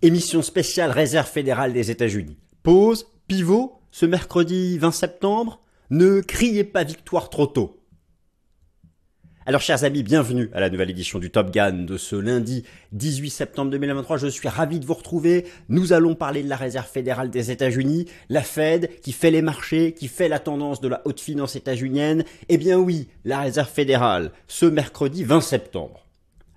Émission spéciale réserve fédérale des États-Unis. Pause, pivot, ce mercredi 20 septembre. Ne criez pas victoire trop tôt. Alors chers amis, bienvenue à la nouvelle édition du Top Gun de ce lundi 18 septembre 2023. Je suis ravi de vous retrouver. Nous allons parler de la Réserve fédérale des États-Unis, la Fed qui fait les marchés, qui fait la tendance de la haute finance états-unienne. Eh bien oui, la Réserve fédérale, ce mercredi 20 septembre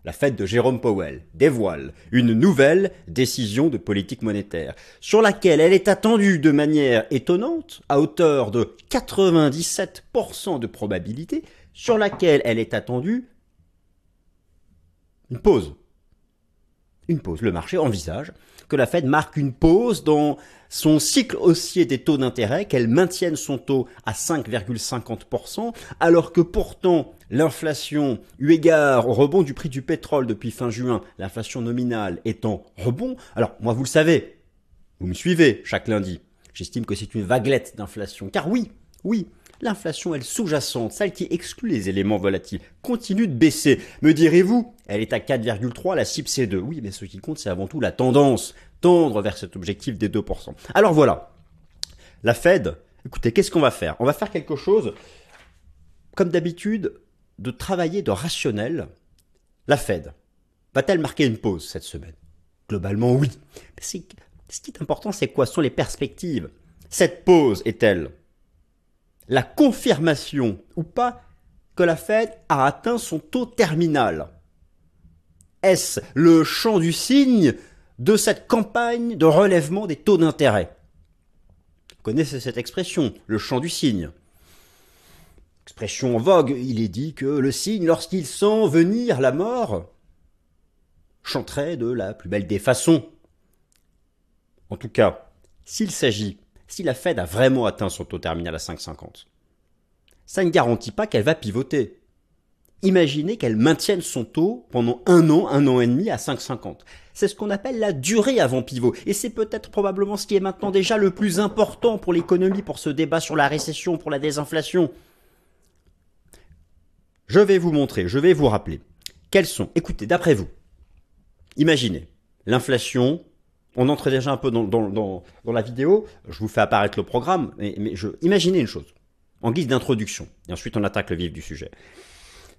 la fête de Jérôme Powell dévoile une nouvelle décision de politique monétaire, sur laquelle elle est attendue de manière étonnante, à hauteur de 97% de probabilité, sur laquelle elle est attendue une pause. Une pause. Le marché envisage que la Fed marque une pause dans son cycle haussier des taux d'intérêt, qu'elle maintienne son taux à 5,50%, alors que pourtant l'inflation, eu égard au rebond du prix du pétrole depuis fin juin, l'inflation nominale étant rebond, alors moi vous le savez, vous me suivez chaque lundi, j'estime que c'est une vaguelette d'inflation, car oui, oui, l'inflation, elle sous-jacente, celle qui exclut les éléments volatiles, continue de baisser. Me direz-vous, elle est à 4,3, la cible c'est 2. Oui, mais ce qui compte, c'est avant tout la tendance, tendre vers cet objectif des 2%. Alors voilà, la Fed, écoutez, qu'est-ce qu'on va faire? On va faire quelque chose, comme d'habitude, de travailler de rationnel. La Fed, va-t-elle marquer une pause cette semaine? Globalement, oui. ce qui est important, c'est quoi sont les perspectives? Cette pause est-elle la confirmation ou pas que la Fed a atteint son taux terminal? Est-ce le champ du signe de cette campagne de relèvement des taux d'intérêt? Vous connaissez cette expression, le champ du signe. Expression en vogue, il est dit que le signe, lorsqu'il sent venir la mort, chanterait de la plus belle des façons. En tout cas, s'il s'agit si la Fed a vraiment atteint son taux terminal à 5,50. Ça ne garantit pas qu'elle va pivoter. Imaginez qu'elle maintienne son taux pendant un an, un an et demi à 5,50. C'est ce qu'on appelle la durée avant pivot. Et c'est peut-être probablement ce qui est maintenant déjà le plus important pour l'économie, pour ce débat sur la récession, pour la désinflation. Je vais vous montrer, je vais vous rappeler. Quels sont, écoutez, d'après vous, imaginez, l'inflation on entre déjà un peu dans, la vidéo, je vous fais apparaître le programme, mais, imaginez une chose, en guise d'introduction, et ensuite on attaque le vif du sujet.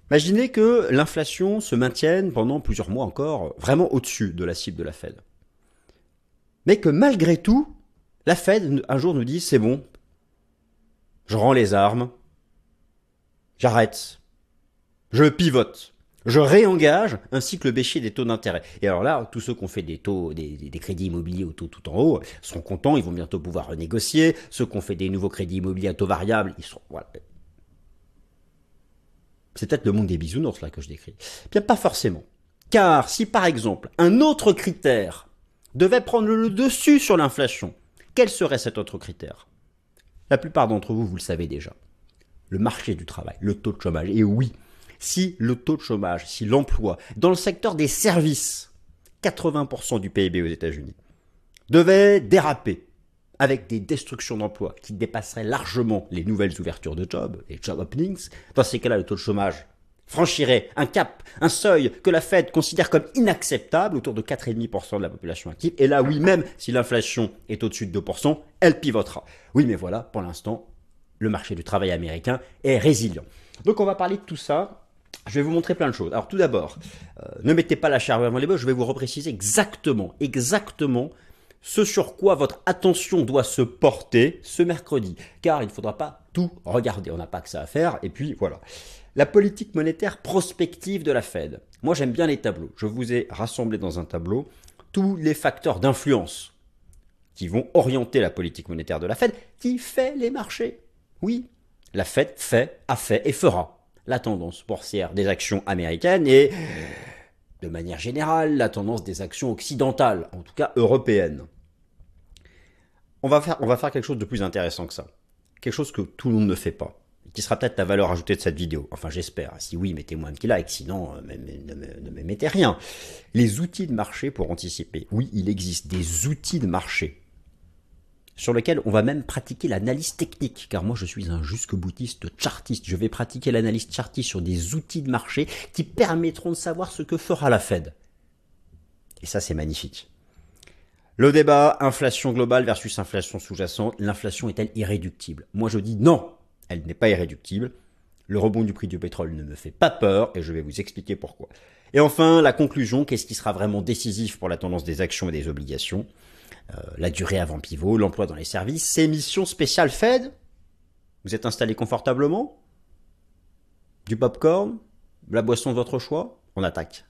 Imaginez que l'inflation se maintienne pendant plusieurs mois encore vraiment au-dessus de la cible de la Fed. Mais que malgré tout, la Fed un jour nous dit c'est bon, je rends les armes, j'arrête, je pivote je réengage un cycle baissier des taux d'intérêt. Et alors là, tous ceux qui ont fait des taux, des, crédits immobiliers au taux tout en haut, seront contents, ils vont bientôt pouvoir renégocier. Ceux qui ont fait des nouveaux crédits immobiliers à taux variable, ils seront, voilà. C'est peut-être le monde des bisounours là que je décris. Bien pas forcément. Car si par exemple un autre critère devait prendre le dessus sur l'inflation, quel serait cet autre critère? La plupart d'entre vous, vous le savez déjà. Le marché du travail, le taux de chômage. Et oui, si le taux de chômage, si l'emploi dans le secteur des services, 80% du PIB aux États-Unis, devait déraper avec des destructions d'emplois qui dépasseraient largement les nouvelles ouvertures de jobs, les job openings, dans ces cas-là, le taux de chômage franchirait un cap, un seuil que la Fed considère comme inacceptable, autour de 4,5% de la population active. Et là, oui, même si l'inflation est au-dessus de 2%, elle pivotera. Oui, mais voilà, pour l'instant, le marché du travail américain est résilient. Donc on va parler de tout ça je vais vous montrer plein de choses. Alors tout d'abord, euh, ne mettez pas la charrue avant les bœufs, je vais vous repréciser exactement, exactement ce sur quoi votre attention doit se porter ce mercredi. Car il ne faudra pas tout regarder, on n'a pas que ça à faire. Et puis voilà. La politique monétaire prospective de la Fed. Moi j'aime bien les tableaux. Je vous ai rassemblé dans un tableau tous les facteurs d'influence qui vont orienter la politique monétaire de la Fed, qui fait les marchés. Oui, la Fed fait, a fait et fera la tendance boursière des actions américaines et, de manière générale, la tendance des actions occidentales, en tout cas européennes. On va faire, on va faire quelque chose de plus intéressant que ça. Quelque chose que tout le monde ne fait pas. Qui sera peut-être la valeur ajoutée de cette vidéo. Enfin, j'espère. Si oui, mettez-moi un petit like. Sinon, euh, ne me mettez rien. Les outils de marché pour anticiper. Oui, il existe des outils de marché sur lequel on va même pratiquer l'analyse technique, car moi je suis un jusque-boutiste chartiste. Je vais pratiquer l'analyse chartiste sur des outils de marché qui permettront de savoir ce que fera la Fed. Et ça c'est magnifique. Le débat, inflation globale versus inflation sous-jacente, l'inflation est-elle irréductible? Moi je dis non, elle n'est pas irréductible. Le rebond du prix du pétrole ne me fait pas peur et je vais vous expliquer pourquoi. Et enfin, la conclusion, qu'est-ce qui sera vraiment décisif pour la tendance des actions et des obligations? La durée avant pivot, l'emploi dans les services, émissions spéciales Fed Vous êtes installé confortablement? Du popcorn? La boisson de votre choix? On attaque.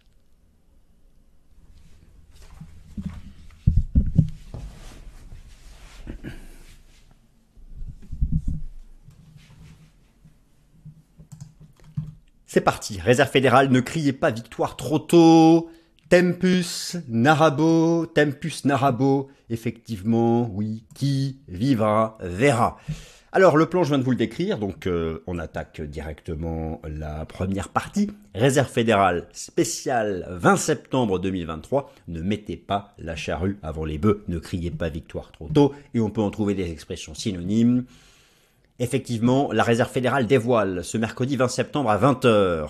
C'est parti, Réserve fédérale, ne criez pas victoire trop tôt. Tempus Narabo, Tempus Narabo, effectivement, oui, qui vivra verra. Alors le plan, je viens de vous le décrire, donc euh, on attaque directement la première partie. Réserve fédérale spéciale 20 septembre 2023. Ne mettez pas la charrue avant les bœufs, ne criez pas victoire trop tôt, et on peut en trouver des expressions synonymes. Effectivement, la Réserve fédérale dévoile ce mercredi 20 septembre à 20h.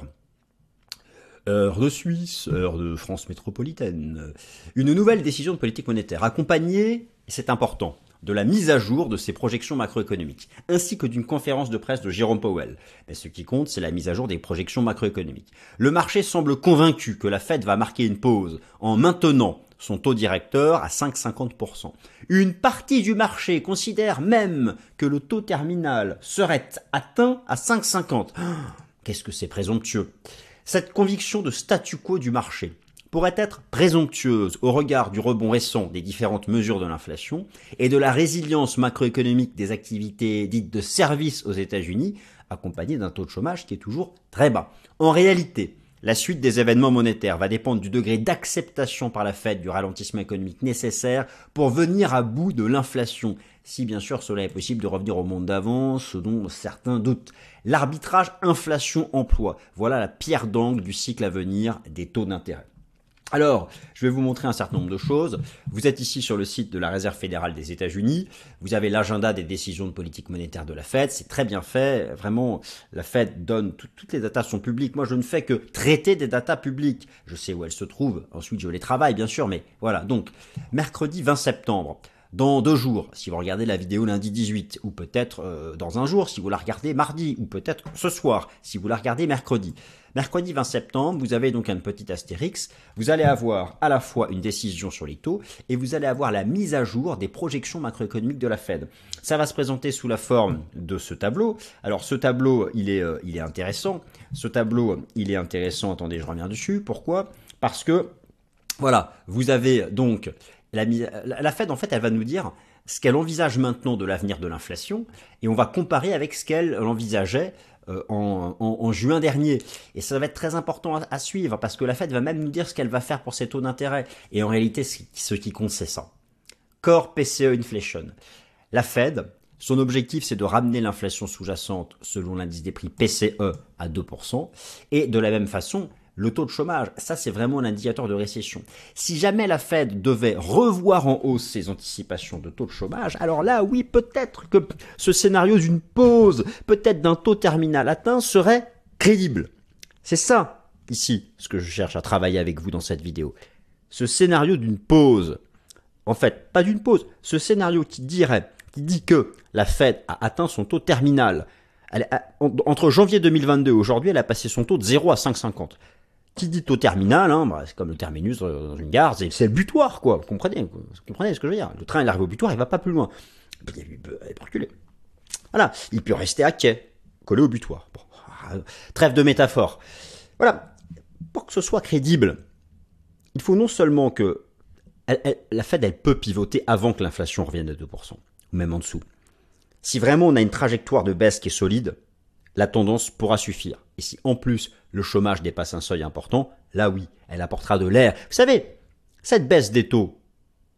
Heure de Suisse, heure de France métropolitaine. Une nouvelle décision de politique monétaire accompagnée, c'est important, de la mise à jour de ses projections macroéconomiques, ainsi que d'une conférence de presse de Jérôme Powell. Mais ce qui compte, c'est la mise à jour des projections macroéconomiques. Le marché semble convaincu que la Fed va marquer une pause en maintenant son taux directeur à 5,50%. Une partie du marché considère même que le taux terminal serait atteint à 5,50. Qu'est-ce que c'est présomptueux? Cette conviction de statu quo du marché pourrait être présomptueuse au regard du rebond récent des différentes mesures de l'inflation et de la résilience macroéconomique des activités dites de services aux États-Unis, accompagnée d'un taux de chômage qui est toujours très bas. En réalité, la suite des événements monétaires va dépendre du degré d'acceptation par la Fed du ralentissement économique nécessaire pour venir à bout de l'inflation, si bien sûr cela est possible de revenir au monde d'avant, ce dont certains doutent. L'arbitrage inflation-emploi, voilà la pierre d'angle du cycle à venir des taux d'intérêt. Alors, je vais vous montrer un certain nombre de choses. Vous êtes ici sur le site de la Réserve fédérale des États-Unis. Vous avez l'agenda des décisions de politique monétaire de la Fed. C'est très bien fait. Vraiment, la Fed donne toutes les datas sont publiques. Moi, je ne fais que traiter des datas publiques. Je sais où elles se trouvent. Ensuite, je les travaille, bien sûr. Mais voilà. Donc, mercredi 20 septembre dans deux jours, si vous regardez la vidéo lundi 18, ou peut-être euh, dans un jour, si vous la regardez mardi, ou peut-être ce soir, si vous la regardez mercredi. Mercredi 20 septembre, vous avez donc un petit astérix, vous allez avoir à la fois une décision sur les taux, et vous allez avoir la mise à jour des projections macroéconomiques de la Fed. Ça va se présenter sous la forme de ce tableau. Alors ce tableau, il est, euh, il est intéressant. Ce tableau, il est intéressant, attendez, je reviens dessus. Pourquoi? Parce que voilà, vous avez donc la, Fed, en fait, elle va nous dire ce qu'elle envisage maintenant de l'avenir de l'inflation, et on va comparer avec ce qu'elle envisageait euh, en, juin dernier. Et ça va être très important à, suivre, parce que la Fed va même nous dire ce qu'elle va faire pour ses taux d'intérêt. Et en réalité, ce qui compte, c'est ça. Core PCE Inflation. La Fed, son objectif, c'est de ramener l'inflation sous-jacente selon l'indice des prix PCE à 2%. Et de la même façon, le taux de chômage, ça c'est vraiment un indicateur de récession. Si jamais la Fed devait revoir en hausse ses anticipations de taux de chômage, alors là oui, peut-être que ce scénario d'une pause, peut-être d'un taux terminal atteint, serait crédible. C'est ça, ici, ce que je cherche à travailler avec vous dans cette vidéo. Ce scénario d'une pause, en fait, pas d'une pause, ce scénario qui dirait, qui dit que la Fed a atteint son taux terminal, entre janvier 2022 et aujourd'hui, elle a passé son taux de 0 à 5,50 qui dit taux terminal, hein, bah, c'est comme le terminus dans une gare, c'est, le butoir, quoi. Vous comprenez, vous comprenez ce que je veux dire? Le train il arrive au butoir, il va pas plus loin. Il peut, reculer. Voilà, il peut rester à quai, collé au butoir. Ah, trêve de métaphore. Voilà, pour que ce soit crédible, il faut non seulement que la Fed, elle peut pivoter avant que l'inflation revienne à 2%, ou même en dessous. Si vraiment on a une trajectoire de baisse qui est solide, la tendance pourra suffire. Et si en plus le chômage dépasse un seuil important, là oui, elle apportera de l'air. Vous savez, cette baisse des taux,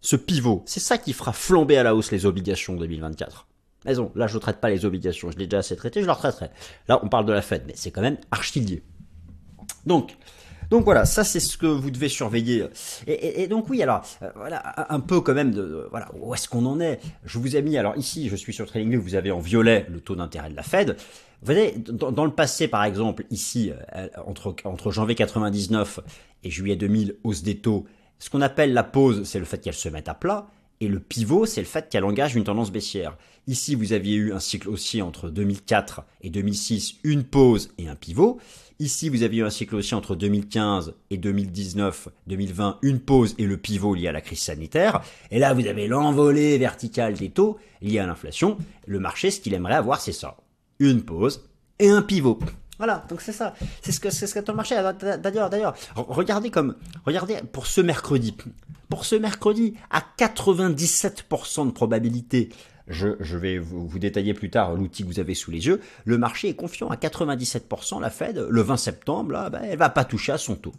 ce pivot, c'est ça qui fera flamber à la hausse les obligations 2024. Mais bon, là je ne traite pas les obligations, je l'ai déjà assez traité, je leur traiterai. Là on parle de la Fed, mais c'est quand même archi Donc, donc voilà, ça c'est ce que vous devez surveiller. Et, donc oui, alors euh, voilà un peu quand même de voilà où est-ce qu'on en est? Je vous ai mis alors ici, je suis sur TradingView, vous avez en violet le taux d'intérêt de la Fed. Vous voyez, dans, le passé, par exemple, ici, euh, entre, entre janvier 99 et juillet 2000, hausse des taux, ce qu'on appelle la pause, c'est le fait qu'elle se mette à plat. Et le pivot, c'est le fait qu'elle engage une tendance baissière. Ici, vous aviez eu un cycle haussier entre 2004 et 2006, une pause et un pivot. Ici, vous aviez eu un cycle haussier entre 2015 et 2019, 2020, une pause et le pivot lié à la crise sanitaire. Et là, vous avez l'envolée verticale des taux liée à l'inflation. Le marché, ce qu'il aimerait avoir, c'est ça. Une pause et un pivot. Voilà, donc c'est ça. C'est ce que c'est ce qu'attend le marché. D'ailleurs, d'ailleurs, regardez comme regardez pour ce mercredi. Pour ce mercredi, à 97% de probabilité, je, je vais vous, vous, détailler plus tard l'outil que vous avez sous les yeux. Le marché est confiant à 97%. La Fed, le 20 septembre, là, ben, elle va pas toucher à son taux.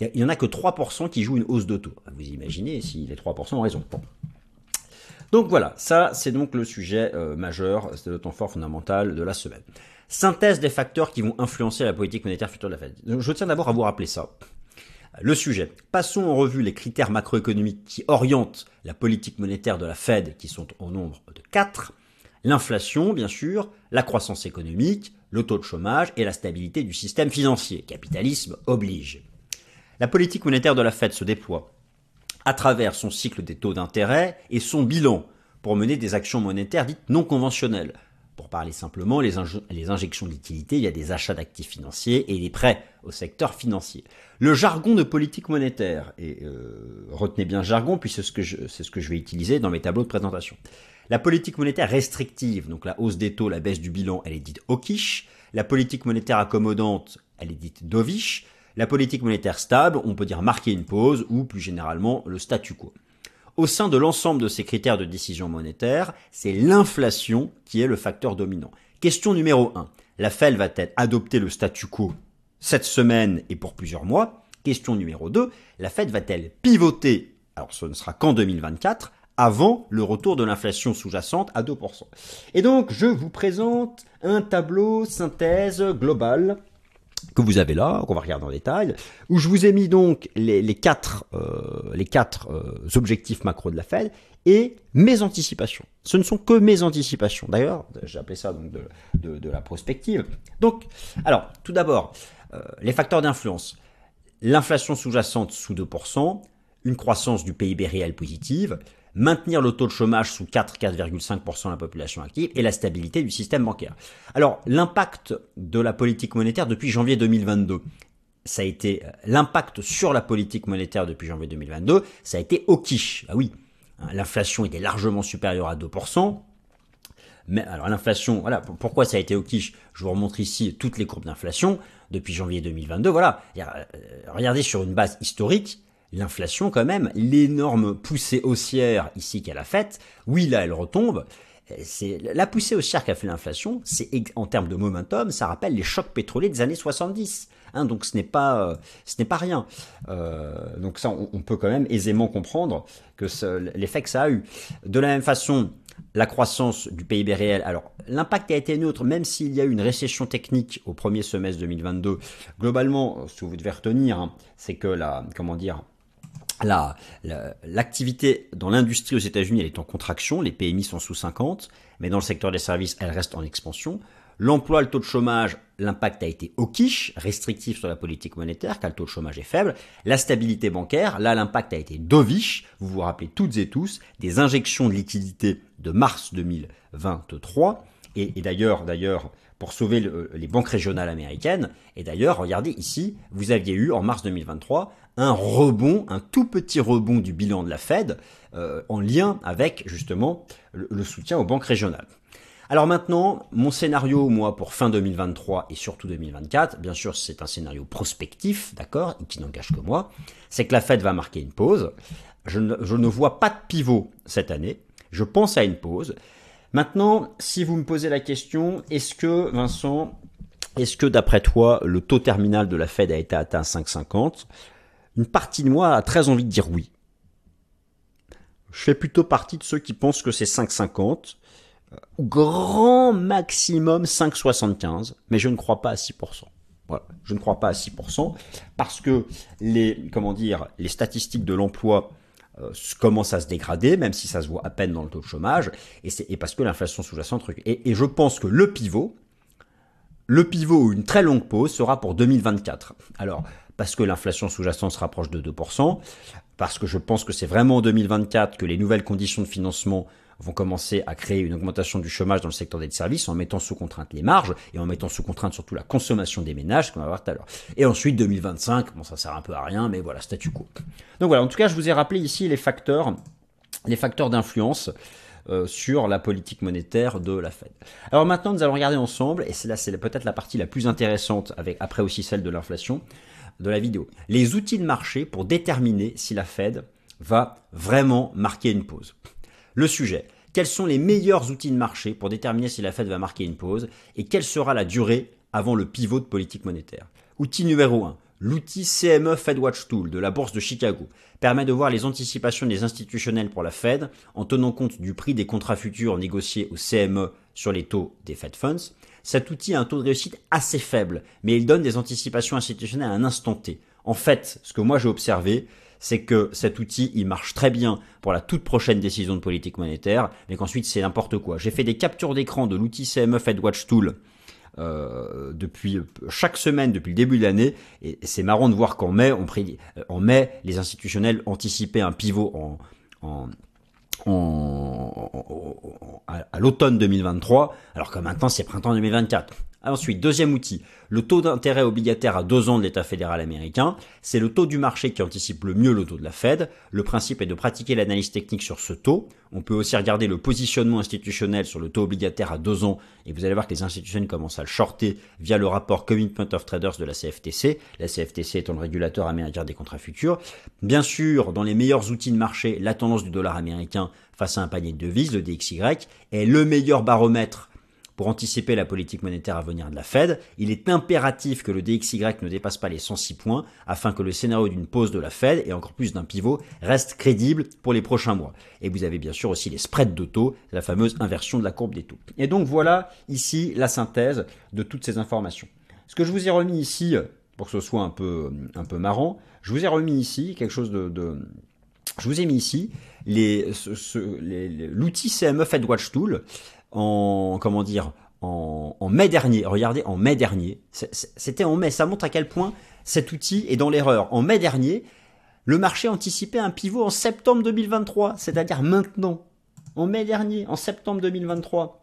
Il y en a que 3% qui jouent une hausse de taux. Vous imaginez si les 3% ont raison. Donc voilà, ça c'est donc le sujet euh, majeur, c'est le temps fort fondamental de la semaine. Synthèse des facteurs qui vont influencer la politique monétaire future de la Fed. Je tiens d'abord à vous rappeler ça. Le sujet. Passons en revue les critères macroéconomiques qui orientent la politique monétaire de la Fed, qui sont au nombre de quatre. L'inflation, bien sûr, la croissance économique, le taux de chômage et la stabilité du système financier. Capitalisme oblige. La politique monétaire de la Fed se déploie à travers son cycle des taux d'intérêt et son bilan pour mener des actions monétaires dites non conventionnelles, pour parler simplement, les, injections liquidités, il y a des achats d'actifs financiers et des prêts au secteur financier. Le jargon de politique monétaire, et euh, retenez bien le jargon, puis c'est ce, que je, ce que je vais utiliser dans mes tableaux de présentation. La politique monétaire restrictive, donc la hausse des taux, la baisse du bilan, elle est dite hawkish. La politique monétaire accommodante, elle est dite dovish. La politique monétaire stable, on peut dire marquer une pause, ou plus généralement le statu quo. Au sein de l'ensemble de ces critères de décision monétaire, c'est l'inflation qui est le facteur dominant. Question numéro 1. La Fed va-t-elle adopter le statu quo cette semaine et pour plusieurs mois? Question numéro 2. La Fed va-t-elle pivoter Alors ce ne sera qu'en 2024 avant le retour de l'inflation sous-jacente à 2%. Et donc, je vous présente un tableau synthèse globale que vous avez là, qu'on va regarder en détail, où je vous ai mis donc les, quatre, euh, les quatre euh, objectifs macro de la Fed et mes anticipations. Ce ne sont que mes anticipations. D'ailleurs, j'ai appelé ça donc de, de, la prospective. Donc, alors, tout d'abord, euh, les facteurs d'influence. L'inflation sous-jacente sous 2%, une croissance du PIB réel positive, maintenir le taux de chômage sous 4-4,5% de la population active et la stabilité du système bancaire. Alors, l'impact de la politique monétaire depuis janvier 2022, ça a été euh, l'impact sur la politique monétaire depuis janvier 2022, ça a été au quiche. Ah oui, hein, l'inflation était largement supérieure à 2%. Mais alors l'inflation, voilà, pourquoi ça a été au quiche? Je vous remontre ici toutes les courbes d'inflation depuis janvier 2022. Voilà, euh, regardez sur une base historique, l'inflation quand même, l'énorme poussée haussière ici qu'elle a faite, oui là elle retombe, c'est la poussée haussière qu'a fait l'inflation, c'est en termes de momentum, ça rappelle les chocs pétroliers des années 70. Hein, donc ce n'est pas euh, ce n'est pas rien. Euh, donc ça, on, peut quand même aisément comprendre que l'effet que ça a eu. De la même façon, la croissance du PIB réel. Alors, l'impact a été neutre, même s'il y a eu une récession technique au premier semestre 2022. Globalement, ce que vous devez retenir, hein, c'est que la, comment dire, l'activité dans l'industrie aux États-Unis, elle est en contraction, les PMI sont sous 50, mais dans le secteur des services, elle reste en expansion. L'emploi, le taux de chômage, l'impact a été au quiche, restrictif sur la politique monétaire, car le taux de chômage est faible. La stabilité bancaire, là, l'impact a été dovish, vous vous rappelez toutes et tous, des injections de liquidités de mars 2023. Et, et d'ailleurs, d'ailleurs, pour sauver les banques régionales américaines. Et d'ailleurs, regardez ici, vous aviez eu en mars 2023 un rebond, un tout petit rebond du bilan de la Fed euh, en lien avec justement le, soutien aux banques régionales. Alors maintenant, mon scénario, moi, pour fin 2023 et surtout 2024, bien sûr, c'est un scénario prospectif, d'accord, qui n'engage que moi, c'est que la Fed va marquer une pause. Je ne vois pas de pivot cette année. Je pense à une pause. Maintenant, si vous me posez la question, est-ce que, Vincent, est-ce que d'après toi, le taux terminal de la Fed a été atteint à 5,50 une partie de moi a très envie de dire oui. Je fais plutôt partie de ceux qui pensent que c'est 5,50 ou grand maximum 5,75, mais je ne crois pas à 6%. Voilà, je ne crois pas à 6% parce que les comment dire les statistiques de l'emploi euh, commencent à se dégrader, même si ça se voit à peine dans le taux de chômage, et, c'est, parce que l'inflation sous-jacente et, et je pense que le pivot, le pivot ou une très longue pause sera pour 2024. Alors, parce que l'inflation sous-jacente se rapproche de 2%. parce que je pense que c'est vraiment en 2024 que les nouvelles conditions de financement vont commencer à créer une augmentation du chômage dans le secteur des services en mettant sous contrainte les marges et en mettant sous contrainte surtout la consommation des ménages, qu'on va voir tout à l'heure. Et ensuite 2025, bon ça sert un peu à rien, mais voilà, statu quo. Donc voilà, en tout cas, je vous ai rappelé ici les facteurs, les facteurs d'influence. Euh, sur la politique monétaire de la Fed. Alors maintenant, nous allons regarder ensemble, et c'est là, c'est peut-être la partie la plus intéressante, avec après aussi celle de l'inflation, de la vidéo. Les outils de marché pour déterminer si la Fed va vraiment marquer une pause. Le sujet, quels sont les meilleurs outils de marché pour déterminer si la Fed va marquer une pause et quelle sera la durée avant le pivot de politique monétaire? Outil numéro 1. L'outil CME FedWatch Tool de la bourse de Chicago permet de voir les anticipations des institutionnels pour la Fed en tenant compte du prix des contrats futurs négociés au CME sur les taux des Fed Funds. Cet outil a un taux de réussite assez faible, mais il donne des anticipations institutionnelles à un instant T. En fait, ce que moi j'ai observé, c'est que cet outil, il marche très bien pour la toute prochaine décision de politique monétaire, mais qu'ensuite c'est n'importe quoi. J'ai fait des captures d'écran de l'outil CME FedWatch Tool euh, depuis chaque semaine depuis le début de l'année et, c'est marrant de voir qu'en mai en mai les institutionnels anticipaient un pivot en, en en, à l'automne 2023, alors que maintenant c'est printemps 2024. Ensuite, deuxième outil, le taux d'intérêt obligataire à deux ans de l'État fédéral américain. C'est le taux du marché qui anticipe le mieux le taux de la Fed. Le principe est de pratiquer l'analyse technique sur ce taux. On peut aussi regarder le positionnement institutionnel sur le taux obligataire à deux ans et vous allez voir que les institutions commencent à le shorter via le rapport Commitment of Traders de la CFTC. La CFTC étant le régulateur américain des contrats futurs. Bien sûr, dans les meilleurs outils de marché, la tendance du dollar américain face à un panier de devises, le DXY, est le meilleur baromètre pour anticiper la politique monétaire à venir de la Fed, il est impératif que le DXY ne dépasse pas les 106 points afin que le scénario d'une pause de la Fed et encore plus d'un pivot reste crédible pour les prochains mois. Et vous avez bien sûr aussi les spreads de taux, la fameuse inversion de la courbe des taux. Et donc voilà ici la synthèse de toutes ces informations. Ce que je vous ai remis ici, pour que ce soit un peu, un peu marrant, je vous ai remis ici quelque chose de, je vous ai mis ici les, l'outil CME Tool en comment dire en, mai dernier. Regardez, en mai dernier, c'était en mai. Ça montre à quel point cet outil est dans l'erreur. En mai dernier, le marché anticipait un pivot en septembre 2023, c'est-à-dire maintenant. En mai dernier, en septembre 2023.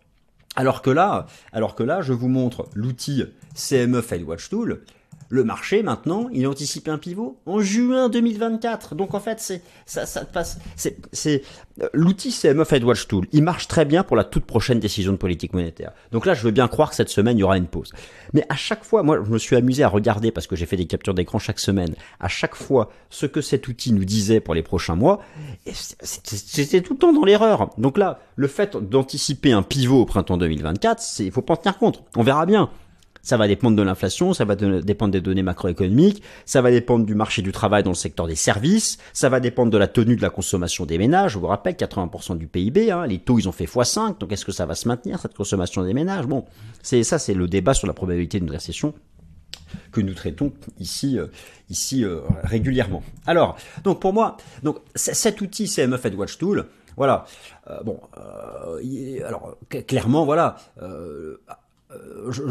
Alors que là, alors que là, je vous montre l'outil CME FedWatch Tool le marché, maintenant, il anticipe un pivot en juin 2024. Donc, en fait, c'est, ça, ça passe, c'est, c'est, euh, l'outil CME Watch Tool. Il marche très bien pour la toute prochaine décision de politique monétaire. Donc là, je veux bien croire que cette semaine, il y aura une pause. Mais à chaque fois, moi, je me suis amusé à regarder parce que j'ai fait des captures d'écran chaque semaine. À chaque fois, ce que cet outil nous disait pour les prochains mois, c'était tout le temps dans l'erreur. Donc là, le fait d'anticiper un pivot au printemps 2024, c'est, il faut pas en tenir compte. On verra bien. Ça va dépendre de l'inflation, ça va dépendre des données macroéconomiques, ça va dépendre du marché du travail dans le secteur des services, ça va dépendre de la tenue de la consommation des ménages. Je vous rappelle, 80% du PIB, hein, les taux ils ont fait x5, donc est-ce que ça va se maintenir cette consommation des ménages? Bon, c'est ça, c'est le débat sur la probabilité d'une récession que nous traitons ici, euh, ici euh, régulièrement. Alors, donc pour moi, donc cet outil CME Watch Tool, voilà, euh, bon, alors clairement, voilà. Je,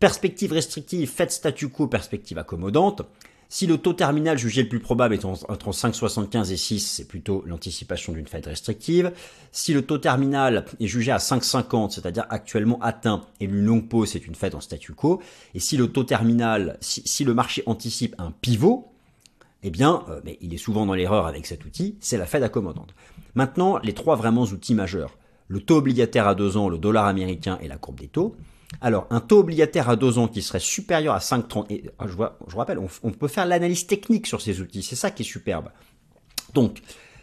Perspective restrictive, faites statu quo, perspective accommodante. Si le taux terminal jugé le plus probable est entre 5,75 et 6, c'est plutôt l'anticipation d'une fête restrictive. Si le taux terminal est jugé à 5,50, c'est-à-dire actuellement atteint, et une longue pause, c'est une fête en statu quo. Et si le taux terminal, si, le marché anticipe un pivot, eh bien, euh, mais il est souvent dans l'erreur avec cet outil, c'est la Fed accommodante. Maintenant, les trois vraiment outils majeurs. Le taux obligataire à deux ans, le dollar américain et la courbe des taux. Alors, un taux obligataire à deux ans qui serait supérieur à 5,30, et ah, je, vois, je rappelle, on, peut faire l'analyse technique sur ces outils, c'est ça qui est superbe. Donc,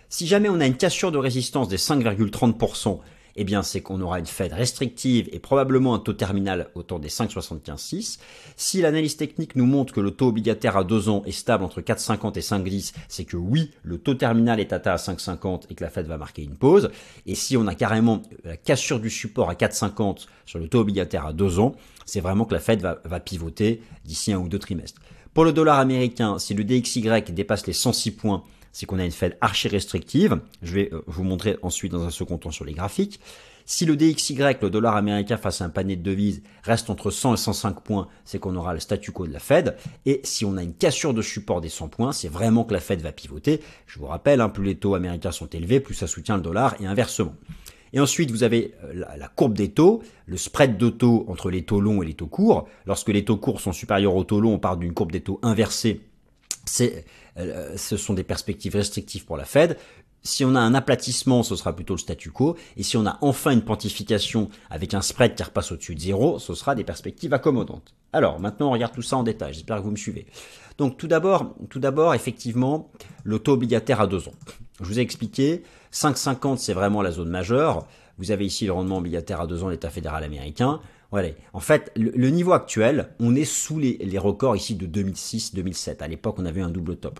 si jamais on a une cassure de résistance des 5,30%, eh bien c'est qu'on aura une Fed restrictive et probablement un taux terminal autour des 5,75,6. Si l'analyse technique nous montre que le taux obligataire à deux ans est stable entre 4,50 et 5,10, c'est que oui, le taux terminal est atteint à 5,50 et que la Fed va marquer une pause. Et si on a carrément la cassure du support à 4,50 sur le taux obligataire à deux ans, c'est vraiment que la Fed va, va pivoter d'ici un ou deux trimestres. Pour le dollar américain, si le DXY dépasse les 106 points, c'est qu'on a une Fed archi restrictive. Je vais euh, vous montrer ensuite dans un second temps sur les graphiques. Si le DXY, le dollar américain face à un panier de devises, reste entre 100 et 105 points, c'est qu'on aura le statu quo de la Fed. Et si on a une cassure de support des 100 points, c'est vraiment que la Fed va pivoter. Je vous rappelle, hein, plus les taux américains sont élevés, plus ça soutient le dollar et inversement. Et ensuite, vous avez euh, la, courbe des taux, le spread de taux entre les taux longs et les taux courts. Lorsque les taux courts sont supérieurs aux taux longs, on part d'une courbe des taux inversée. Euh, ce sont des perspectives restrictives pour la Fed. Si on a un aplatissement, ce sera plutôt le statu quo. Et si on a enfin une pontification avec un spread qui repasse au-dessus de zéro, ce sera des perspectives accommodantes. Alors, maintenant, on regarde tout ça en détail. J'espère que vous me suivez. Donc, tout d'abord, tout d'abord, effectivement, le taux obligataire à deux ans. Je vous ai expliqué, 5,50 c'est vraiment la zone majeure. Vous avez ici le rendement obligataire à deux ans, l'État fédéral américain. Voilà. En fait, le, niveau actuel, on est sous les, records ici de 2006-2007. À l'époque, on avait un double top.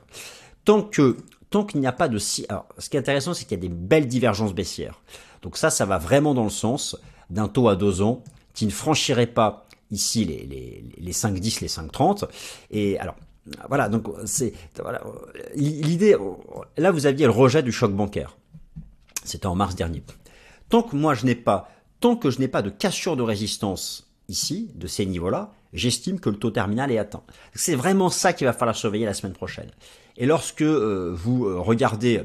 Tant que tant qu'il n'y a pas de alors, ce qui est intéressant, c'est qu'il y a des belles divergences baissières. Donc ça, ça va vraiment dans le sens d'un taux à deux ans qui ne franchirait pas ici les, les, les 5,10, les 5,30. Et alors, voilà, donc c'est voilà, l'idée. Là, vous aviez le rejet du choc bancaire. C'était en mars dernier. Tant que moi je n'ai pas, tant que je n'ai pas de cassure de résistance ici, de ces niveaux-là, j'estime que le taux terminal est atteint. C'est vraiment ça qu'il va falloir surveiller la semaine prochaine. Et lorsque euh, vous euh, regardez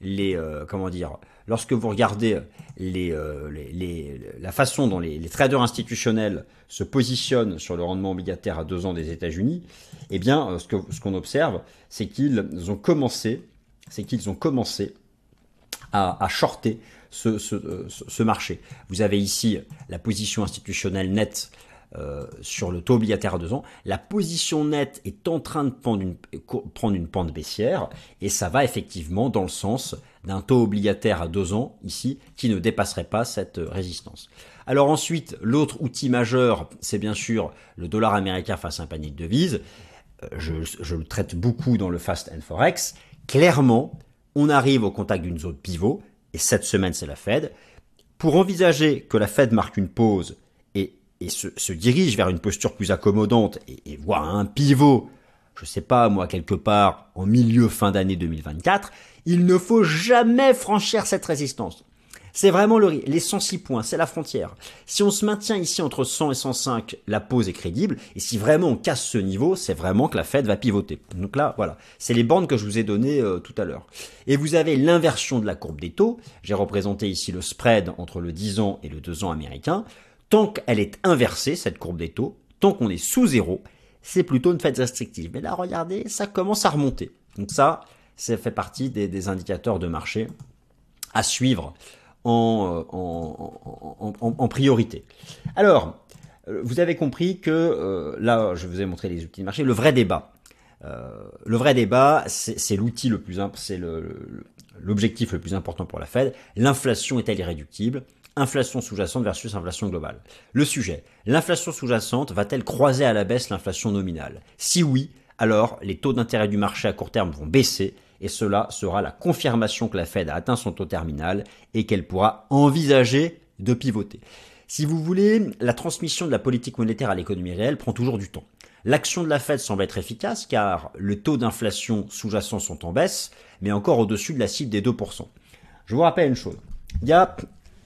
les, euh, comment dire, lorsque vous regardez les, les, la façon dont les, traders institutionnels se positionnent sur le rendement obligataire à deux ans des États-Unis, eh bien, ce ce qu'on observe, c'est qu'ils ont commencé, c'est qu'ils ont commencé à, à shorter ce, ce, ce, marché. Vous avez ici la position institutionnelle nette euh, sur le taux obligataire à deux ans, la position nette est en train de prendre une, prendre une pente baissière et ça va effectivement dans le sens d'un taux obligataire à deux ans ici qui ne dépasserait pas cette résistance. Alors ensuite, l'autre outil majeur, c'est bien sûr le dollar américain face à un panier de devises. Euh, je, je le traite beaucoup dans le Fast and Forex. Clairement, on arrive au contact d'une zone pivot, et cette semaine c'est la Fed. Pour envisager que la Fed marque une pause et se, dirige vers une posture plus accommodante et, voit un pivot, je sais pas moi quelque part en milieu fin d'année 2024, il ne faut jamais franchir cette résistance. C'est vraiment le les 106 points, c'est la frontière. Si on se maintient ici entre 100 et 105, la pause est crédible. Et si vraiment on casse ce niveau, c'est vraiment que la Fed va pivoter. Donc là, voilà, c'est les bandes que je vous ai données euh, tout à l'heure. Et vous avez l'inversion de la courbe des taux. J'ai représenté ici le spread entre le 10 ans et le 2 ans américain tant qu'elle est inversée, cette courbe des taux, tant qu'on est sous zéro, c'est plutôt une fête restrictive. Mais là, regardez, ça commence à remonter. Donc ça, ça fait partie des, indicateurs de marché à suivre en, en, priorité. Alors, euh, vous avez compris que euh, là, je vous ai montré les outils de marché. Le vrai débat, euh, le vrai débat, c'est l'outil le plus, c'est l'objectif le plus important pour la Fed. L'inflation est-elle irréductible? Inflation sous-jacente versus inflation globale. Le sujet, l'inflation sous-jacente va-t-elle croiser à la baisse l'inflation nominale? Si oui, alors les taux d'intérêt du marché à court terme vont baisser et cela sera la confirmation que la Fed a atteint son taux terminal et qu'elle pourra envisager de pivoter. Si vous voulez, la transmission de la politique monétaire à l'économie réelle prend toujours du temps. L'action de la Fed semble être efficace car le taux d'inflation sous-jacent sont en baisse, mais encore au-dessus de la cible des 2%. Je vous rappelle une chose. Il y a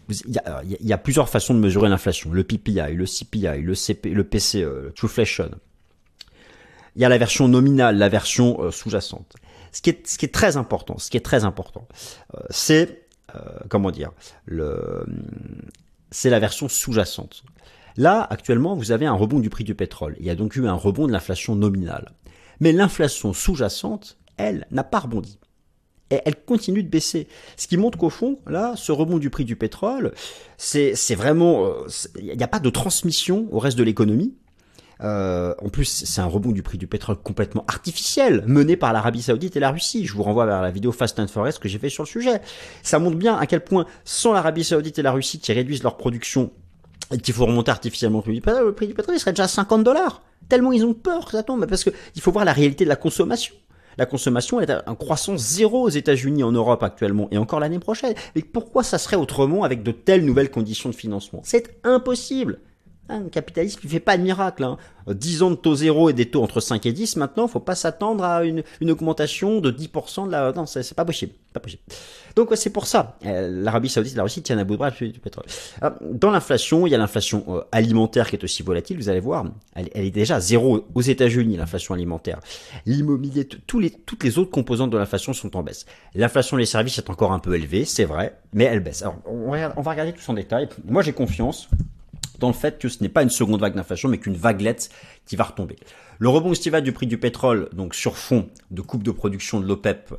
il y, a, plusieurs façons de mesurer l'inflation. Le PPI, le CPI, le, CP, le PCE, le Trueflation. Il y a la version nominale, la version euh, sous-jacente. Ce qui est, très important, ce qui est très important, euh, c'est euh, comment dire, c'est la version sous-jacente. Là, actuellement, vous avez un rebond du prix du pétrole. Il y a donc eu un rebond de l'inflation nominale. Mais l'inflation sous-jacente, elle, n'a pas rebondi et elle continue de baisser. Ce qui montre qu'au fond, là, ce rebond du prix du pétrole, c'est vraiment, il euh, n'y a pas de transmission au reste de l'économie. Euh, en plus, c'est un rebond du prix du pétrole complètement artificiel, mené par l'Arabie Saoudite et la Russie. Je vous renvoie vers la vidéo Fast and Forest que j'ai fait sur le sujet. Ça montre bien à quel point, sans l'Arabie Saoudite et la Russie qui réduisent leur production et qu'il faut remonter artificiellement le prix du pétrole, il serait déjà à 50 dollars. Tellement ils ont peur que ça tombe, parce que il faut voir la réalité de la consommation. La consommation est en croissance zéro aux États-Unis, en Europe actuellement, et encore l'année prochaine. Mais pourquoi ça serait autrement avec de telles nouvelles conditions de financement? C'est impossible. Hein, le capitalisme, il fait pas de miracle. Hein. 10 ans de taux zéro et des taux entre 5 et 10, maintenant, faut pas s'attendre à une, une, augmentation de 10% de la... Non, c'est pas possible. Pas possible. Donc c'est pour ça. Euh, L'Arabie Saoudite la Russie tiennent à bout de bras du pétrole. dans l'inflation, il y a l'inflation euh, alimentaire qui est aussi volatile, vous allez voir. Elle, est déjà zéro aux États-Unis, l'inflation alimentaire. L'immobilier, les, toutes les autres composantes de l'inflation sont en baisse. L'inflation des services est encore un peu élevée, c'est vrai, mais elle baisse. Alors, on va, on va regarder tout en détail. Moi, j'ai confiance dans le fait que ce n'est pas une seconde vague d'inflation, mais qu'une vaguelette qui va retomber. Le rebond estival du prix du pétrole, donc sur fond de coupe de production de l'OPEP,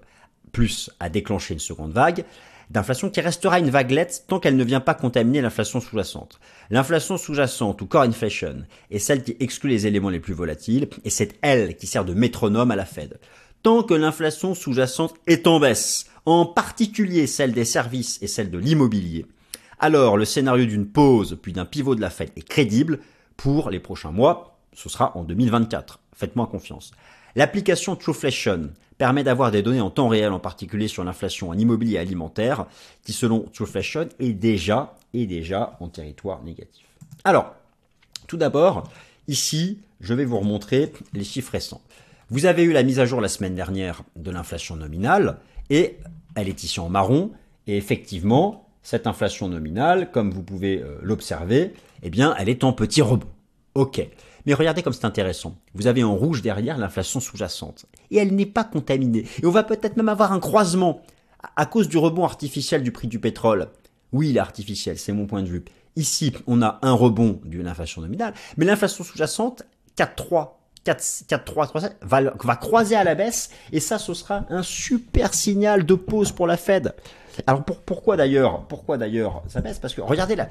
plus a déclenché une seconde vague d'inflation qui restera une vaguelette tant qu'elle ne vient pas contaminer l'inflation sous-jacente. L'inflation sous-jacente ou core inflation est celle qui exclut les éléments les plus volatiles et c'est elle qui sert de métronome à la Fed. Tant que l'inflation sous-jacente est en baisse, en particulier celle des services et celle de l'immobilier, alors le scénario d'une pause puis d'un pivot de la Fed est crédible pour les prochains mois, ce sera en 2024. Faites-moi confiance. L'application Trueflation permet d'avoir des données en temps réel, en particulier sur l'inflation en immobilier alimentaire, qui selon Trueflation est déjà, est déjà en territoire négatif. Alors, tout d'abord, ici, je vais vous remontrer les chiffres récents. Vous avez eu la mise à jour la semaine dernière de l'inflation nominale, et elle est ici en marron, et effectivement, cette inflation nominale, comme vous pouvez euh, l'observer, eh bien, elle est en petit rebond. Ok. Mais regardez comme c'est intéressant. Vous avez en rouge derrière l'inflation sous-jacente. Et elle n'est pas contaminée. Et on va peut-être même avoir un croisement à cause du rebond artificiel du prix du pétrole. Oui, il est artificiel, c'est mon point de vue. Ici, on a un rebond d'une inflation nominale, mais l'inflation sous-jacente, 4,3 4, va, va croiser à la baisse et ça ce sera un super signal de pause pour la Fed. Alors pourquoi d'ailleurs Pourquoi d'ailleurs ça baisse? Parce que regardez la,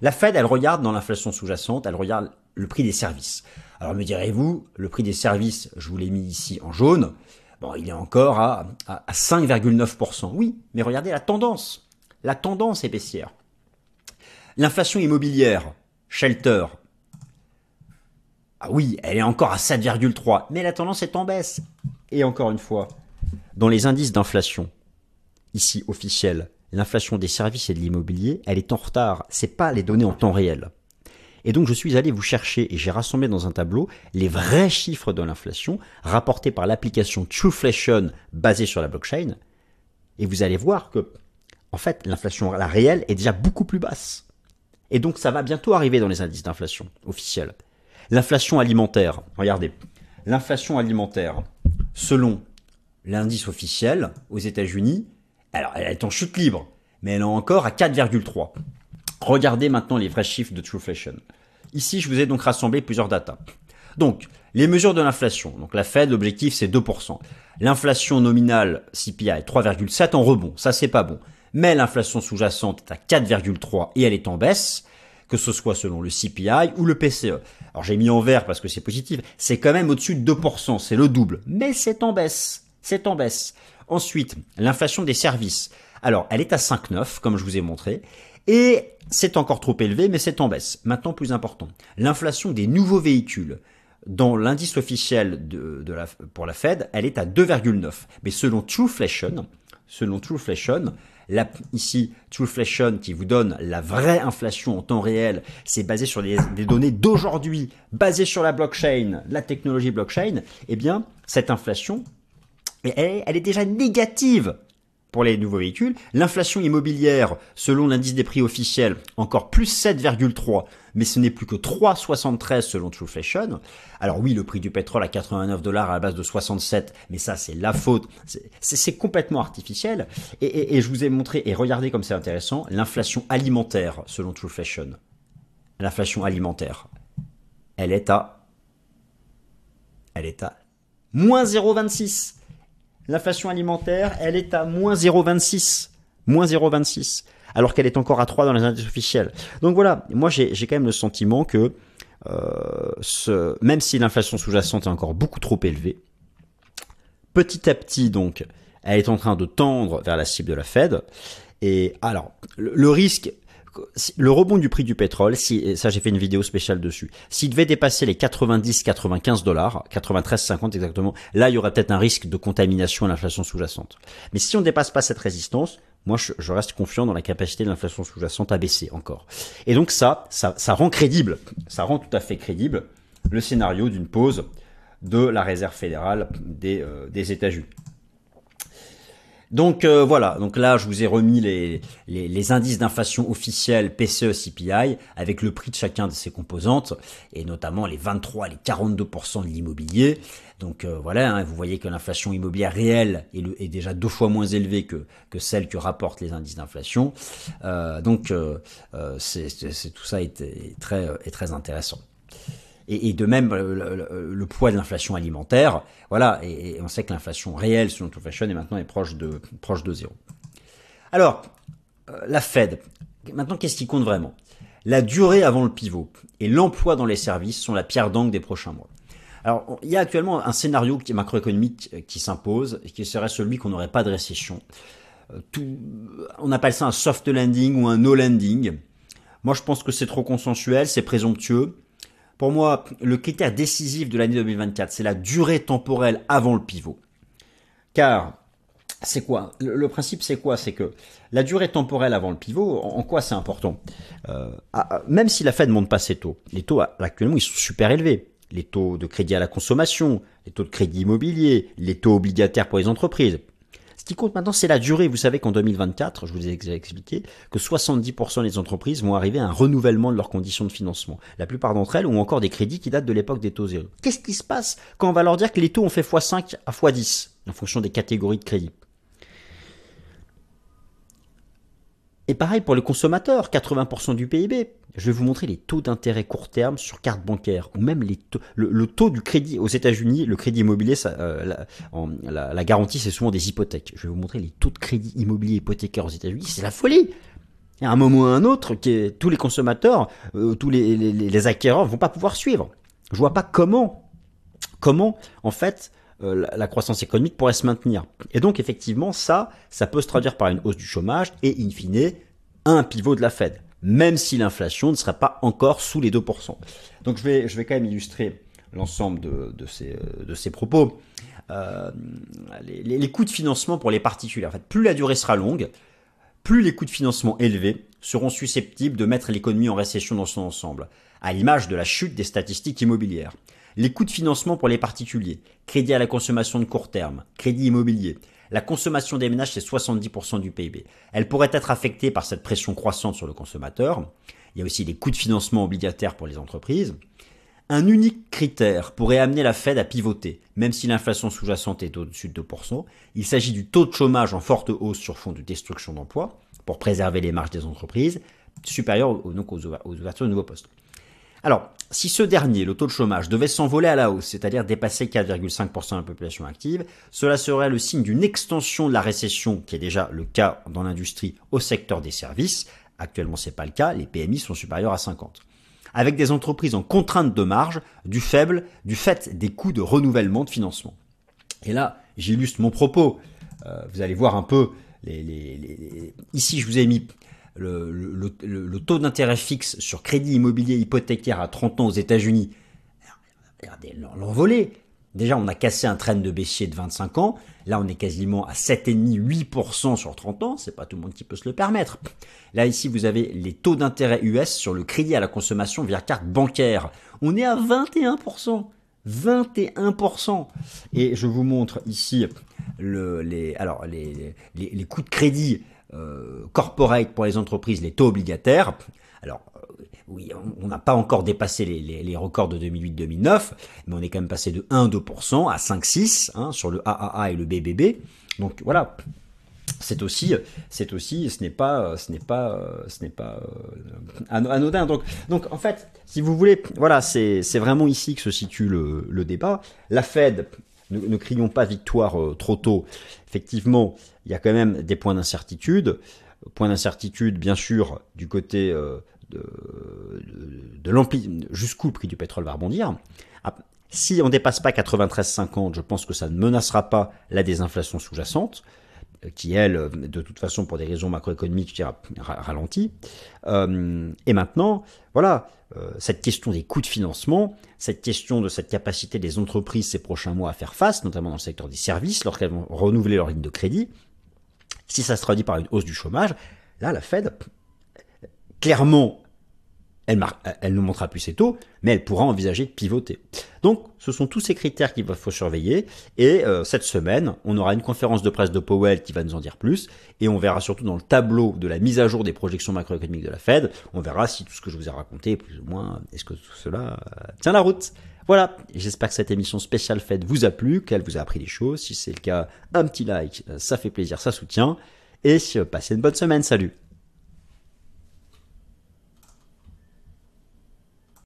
la Fed, elle regarde dans l'inflation sous-jacente, elle regarde le prix des services. Alors me direz-vous, le prix des services, je vous l'ai mis ici en jaune, bon, il est encore à, à, 5,9%. Oui, mais regardez la tendance. La tendance est baissière. L'inflation immobilière, shelter, ah oui, elle est encore à 7,3, mais la tendance est en baisse. Et encore une fois, dans les indices d'inflation, ici officiel, l'inflation des services et de l'immobilier, elle est en retard. C'est pas les données en temps réel. Et donc je suis allé vous chercher et j'ai rassemblé dans un tableau les vrais chiffres de l'inflation rapportés par l'application Trueflation basée sur la blockchain. Et vous allez voir que, en fait, l'inflation la réelle est déjà beaucoup plus basse. Et donc ça va bientôt arriver dans les indices d'inflation officiels. L'inflation alimentaire, regardez, l'inflation alimentaire, selon l'indice officiel aux États-Unis, alors, elle est en chute libre, mais elle est encore à 4,3. Regardez maintenant les vrais chiffres de Trueflation. Ici, je vous ai donc rassemblé plusieurs datas. Donc, les mesures de l'inflation. Donc, la Fed, l'objectif, c'est 2%. L'inflation nominale CPI est 3,7 en rebond. Ça, c'est pas bon. Mais l'inflation sous-jacente est à 4,3 et elle est en baisse, que ce soit selon le CPI ou le PCE. Alors, j'ai mis en vert parce que c'est positif. C'est quand même au-dessus de 2%. C'est le double. Mais c'est en baisse. C'est en baisse. Ensuite, l'inflation des services. Alors, elle est à 5,9, comme je vous ai montré. Et c'est encore trop élevé, mais c'est en baisse. Maintenant, plus important, l'inflation des nouveaux véhicules. Dans l'indice officiel pour la Fed, elle est à 2,9. Mais selon Trueflation, selon Trueflation, ici, Trueflation qui vous donne la vraie inflation en temps réel, c'est basé sur des données d'aujourd'hui, basées sur la blockchain, la technologie blockchain. Eh bien, cette inflation, elle, est déjà négative pour les nouveaux véhicules. L'inflation immobilière, selon l'indice des prix officiel, encore plus 7,3, mais ce n'est plus que 3,73 selon Trueflation. Alors oui, le prix du pétrole à 89 dollars à la base de 67, mais ça c'est la faute, c'est complètement artificiel. Et, et, je vous ai montré, et regardez comme c'est intéressant, l'inflation alimentaire selon Trueflation. L'inflation alimentaire, elle est à... Elle est à moins 0,26. L'inflation alimentaire, elle est à moins 0,26. Moins 0,26. Alors qu'elle est encore à 3 dans les indices officiels. Donc voilà, moi j'ai quand même le sentiment que euh, même si l'inflation sous-jacente est encore beaucoup trop élevée, petit à petit donc, elle est en train de tendre vers la cible de la Fed. Et alors, le risque, le rebond du prix du pétrole, si, ça j'ai fait une vidéo spéciale dessus, s'il devait dépasser les 90-95 dollars, 93-50 exactement, là il y aurait peut-être un risque de contamination à l'inflation sous-jacente. Mais si on ne dépasse pas cette résistance, moi je, reste confiant dans la capacité de l'inflation sous-jacente à baisser encore. Et donc ça, ça, rend crédible, ça rend tout à fait crédible le scénario d'une pause de la réserve fédérale des, euh, des États-Unis. Donc euh, voilà, donc là je vous ai remis les, indices d'inflation officiels PCE CPI avec le prix de chacun de ces composantes et notamment les 23 et les 42% de l'immobilier. Donc euh, voilà, hein, vous voyez que l'inflation immobilière réelle est, déjà deux fois moins élevée que, celle que rapportent les indices d'inflation. Euh, donc c'est, tout ça est, très, est très intéressant et, de même le, poids de l'inflation alimentaire. Voilà, et, on sait que l'inflation réelle selon True Fashion est maintenant est proche de proche de zéro. Alors, euh, la Fed. Maintenant, qu'est-ce qui compte vraiment? La durée avant le pivot et l'emploi dans les services sont la pierre d'angle des prochains mois. Alors, il y a actuellement un scénario macroéconomique euh, qui s'impose, et qui serait celui qu'on n'aurait pas de récession. Euh, tout, on appelle ça un soft landing ou un no landing. Moi, je pense que c'est trop consensuel, c'est présomptueux. Pour moi, le critère décisif de l'année 2024, c'est la durée temporelle avant le pivot. Car c'est quoi? Le, principe, c'est quoi? C'est que la durée temporelle avant le pivot, en, quoi c'est important? Euh, Même si la Fed ne monte pas ses taux, les taux actuellement ils sont super élevés. Les taux de crédit à la consommation, les taux de crédit immobilier, les taux obligataires pour les entreprises. Ce qui compte maintenant, c'est la durée. Vous savez qu'en 2024, je vous ai expliqué que 70% des entreprises vont arriver à un renouvellement de leurs conditions de financement. La plupart d'entre elles ont encore des crédits qui datent de l'époque des taux zéro. Qu'est-ce qui se passe quand on va leur dire que les taux ont fait x5 à x10 en fonction des catégories de crédit Et pareil pour les consommateurs, 80% du PIB. Je vais vous montrer les taux d'intérêt court terme sur carte bancaire, ou même le, taux du crédit aux États-Unis, le crédit immobilier, euh, la, garantie, c'est souvent des hypothèques. Je vais vous montrer les taux de crédit immobilier hypothécaire aux États-Unis, c'est la folie. À un moment ou à un autre, tous les consommateurs, euh, tous les, les, les acquéreurs vont pas pouvoir suivre. Je vois pas comment, comment, en fait, euh, la croissance économique pourrait se maintenir. Et donc effectivement, ça, ça peut se traduire par une hausse du chômage et in fine un pivot de la Fed, même si l'inflation ne serait pas encore sous les 2%. Donc je vais, quand même illustrer l'ensemble de, de, ces, ces propos. Euh, les, les, coûts de financement pour les particuliers. En fait, plus la durée sera longue, plus les coûts de financement élevés seront susceptibles de mettre l'économie en récession dans son ensemble, à l'image de la chute des statistiques immobilières les coûts de financement pour les particuliers, crédit à la consommation de court terme, crédit immobilier. La consommation des ménages, c'est 70% du PIB. Elle pourrait être affectée par cette pression croissante sur le consommateur. Il y a aussi les coûts de financement obligataires pour les entreprises. Un unique critère pourrait amener la Fed à pivoter, même si l'inflation sous-jacente est au-dessus de 2%. Il s'agit du taux de chômage en forte hausse sur fond de destruction d'emplois, pour préserver les marges des entreprises, supérieur donc aux, ouvertures de nouveaux postes. Alors, si ce dernier, le taux de chômage, devait s'envoler à la hausse, c'est-à-dire dépasser 4,5% de la population active, cela serait le signe d'une extension de la récession, qui est déjà le cas dans l'industrie, au secteur des services. Actuellement, c'est pas le cas, les PMI sont supérieurs à 50. Avec des entreprises en contrainte de marge, du faible, du fait des coûts de renouvellement de financement. Et là, j'illustre mon propos. Euh, vous allez voir un peu Ici, je vous ai mis le, taux d'intérêt fixe sur crédit immobilier hypothécaire à 30 ans aux États-Unis, regardez l'envolée. Déjà, on a cassé un train de baissier de 25 ans. Là, on est quasiment à 7,5-8% sur 30 ans. C'est pas tout le monde qui peut se le permettre. Là, ici, vous avez les taux d'intérêt US sur le crédit à la consommation via carte bancaire. On est à 21%. 21%. Et je vous montre ici alors les, coûts de crédit corporate pour les entreprises, les taux obligataires. Alors, euh, oui, on n'a pas encore dépassé les, records de 2008-2009, mais on est quand même passé de 1-2% à 5-6 hein, sur le AAA et le BBB. Donc voilà, c'est aussi, c'est aussi, ce n'est pas, ce n'est pas, ce n'est pas euh, anodin. Donc, donc en fait, si vous voulez, voilà, c'est, vraiment ici que se situe le, débat. La Fed ne, crions pas victoire euh, trop tôt. Effectivement, il y a quand même des points d'incertitude. Points d'incertitude, bien sûr, du côté euh, de, de, jusqu'où le prix du pétrole va rebondir. Ah, si on dépasse pas 93,50, je pense que ça ne menacera pas la désinflation sous-jacente euh, qui, elle, de toute façon, pour des raisons macroéconomiques, ralentit. et maintenant, voilà, euh, cette question des coûts de financement, cette question de cette capacité des entreprises ces prochains mois à faire face, notamment dans le secteur des services, lorsqu'elles vont renouveler leur ligne de crédit, Si ça se traduit par une hausse du chômage, là, la Fed, clairement, elle, elle ne montrera plus ses taux, mais elle pourra envisager de pivoter. Donc, ce sont tous ces critères qu'il faut surveiller. Et euh, cette semaine, on aura une conférence de presse de Powell qui va nous en dire plus. Et on verra surtout dans le tableau de la mise à jour des projections macroéconomiques de la Fed, on verra si tout ce que je vous ai raconté, plus ou moins, est-ce que tout cela euh, tient la route. Voilà, j'espère que cette émission spéciale Fed vous a plu, qu'elle vous a appris des choses. Si c'est le cas, un petit like, ça fait plaisir, ça soutient. Et passez une bonne semaine, salut